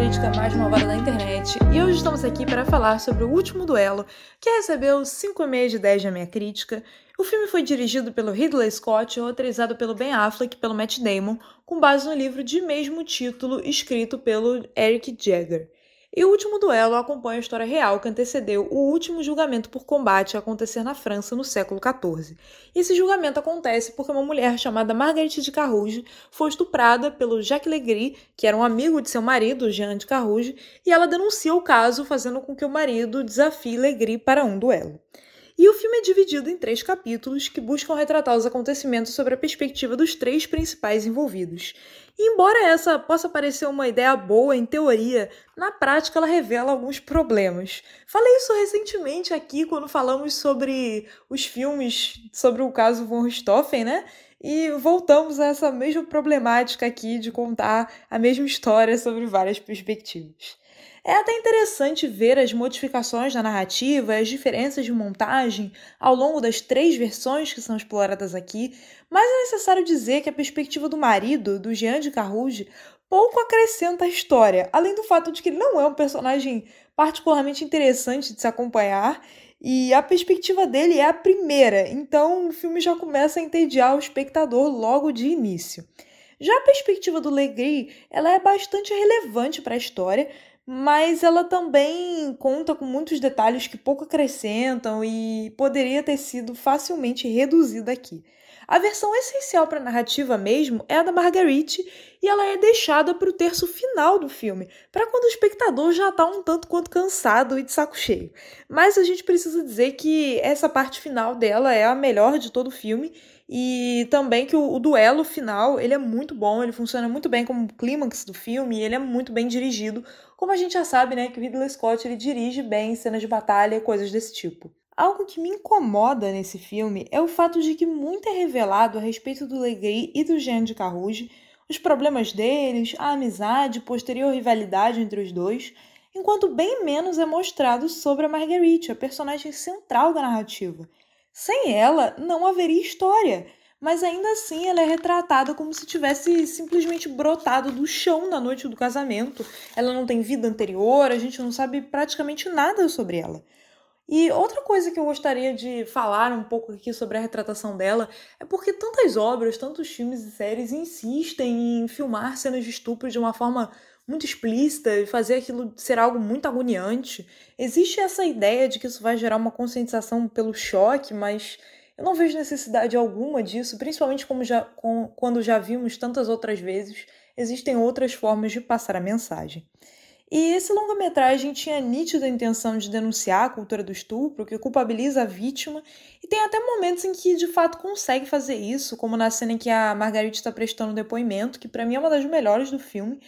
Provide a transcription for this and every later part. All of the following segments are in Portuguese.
crítica mais malvada da internet e hoje estamos aqui para falar sobre o último duelo, que recebeu 5,5 de 10 na minha crítica. O filme foi dirigido pelo Ridley Scott e roteirizado pelo Ben Affleck e pelo Matt Damon, com base no livro de mesmo título escrito pelo Eric Jagger. E o último duelo acompanha a história real que antecedeu o último julgamento por combate a acontecer na França no século XIV. Esse julgamento acontece porque uma mulher chamada Marguerite de Carrouge foi estuprada pelo Jacques Legris, que era um amigo de seu marido, Jean de Carrouge, e ela denuncia o caso, fazendo com que o marido desafie Legris para um duelo. E o filme é dividido em três capítulos que buscam retratar os acontecimentos sobre a perspectiva dos três principais envolvidos. E embora essa possa parecer uma ideia boa em teoria, na prática ela revela alguns problemas. Falei isso recentemente aqui quando falamos sobre os filmes sobre o caso von Richthofen, né? E voltamos a essa mesma problemática aqui de contar a mesma história sobre várias perspectivas. É até interessante ver as modificações na narrativa as diferenças de montagem ao longo das três versões que são exploradas aqui, mas é necessário dizer que a perspectiva do marido, do Jean de Carrouge, pouco acrescenta a história, além do fato de que ele não é um personagem particularmente interessante de se acompanhar e a perspectiva dele é a primeira, então o filme já começa a entediar o espectador logo de início. Já a perspectiva do Legris, ela é bastante relevante para a história, mas ela também conta com muitos detalhes que pouco acrescentam e poderia ter sido facilmente reduzida aqui. A versão essencial para a narrativa mesmo é a da Marguerite e ela é deixada para o terço final do filme, para quando o espectador já está um tanto quanto cansado e de saco cheio. Mas a gente precisa dizer que essa parte final dela é a melhor de todo o filme e também que o, o, duelo final, ele é muito bom, ele funciona muito bem como clímax do filme, e ele é muito bem dirigido, como a gente já sabe, né, que o Ridley Scott ele dirige bem cenas de batalha e coisas desse tipo. Algo que me incomoda nesse filme é o fato de que muito é revelado a respeito do Legris e do Jean de Carrouge, os problemas deles, a amizade, posterior rivalidade entre os dois, enquanto bem menos é mostrado sobre a Marguerite, a personagem central da narrativa. Sem ela, não haveria história, mas ainda assim ela é retratada como se tivesse simplesmente brotado do chão na noite do casamento. Ela não tem vida anterior, a gente não sabe praticamente nada sobre ela. E outra coisa que eu gostaria de falar um pouco aqui sobre a retratação dela é porque tantas obras, tantos filmes e séries insistem em filmar cenas de estupro de uma forma muito explícita e fazer aquilo ser algo muito agoniante. Existe essa ideia de que isso vai gerar uma conscientização pelo choque, mas eu não vejo necessidade alguma disso, principalmente como já, com, quando já vimos tantas outras vezes, existem outras formas de passar a mensagem. E esse longa-metragem tinha nítida intenção de denunciar a cultura do estupro, que culpabiliza a vítima, e tem até momentos em que de fato consegue fazer isso, como na cena em que a Margarita está prestando depoimento, que para mim é uma das melhores do filme,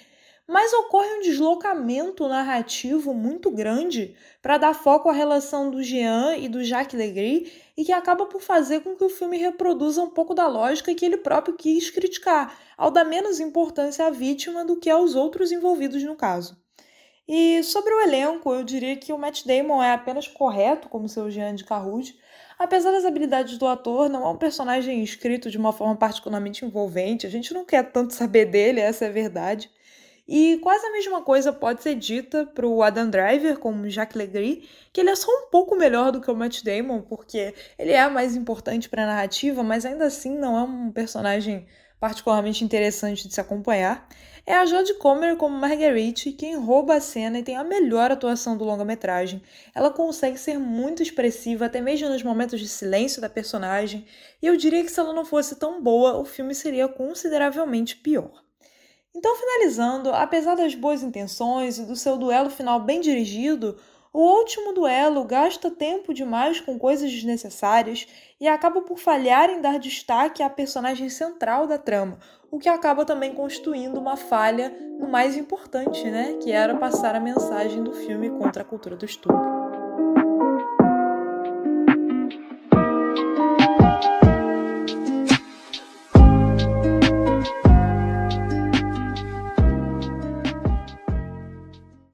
mas ocorre um deslocamento narrativo muito grande para dar foco à relação do Jean e do Jacques Legris e que acaba por fazer com que o filme reproduza um pouco da lógica que ele próprio quis criticar, ao dar menos importância à vítima do que aos outros envolvidos no caso. E sobre o elenco, eu diria que o Matt Damon é apenas correto como seu Jean de Carrouge. Apesar das habilidades do ator, não é um personagem escrito de uma forma particularmente envolvente. A gente não quer tanto saber dele, essa é a verdade. E quase a mesma coisa pode ser dita para o Adam Driver como Jacques Legris, que ele é só um pouco melhor do que o Matt Damon, porque ele é mais importante para a narrativa, mas ainda assim não é um personagem particularmente interessante de se acompanhar. É a Jodie Comer como Marguerite quem rouba a cena e tem a melhor atuação do longa-metragem. Ela consegue ser muito expressiva, até mesmo nos momentos de silêncio da personagem, e eu diria que se ela não fosse tão boa, o filme seria consideravelmente pior. Então, finalizando, apesar das boas intenções e do seu duelo final bem dirigido, o último duelo gasta tempo demais com coisas desnecessárias e acaba por falhar em dar destaque à personagem central da trama, o que acaba também constituindo uma falha no mais importante, né, que era passar a mensagem do filme contra a cultura do estupro.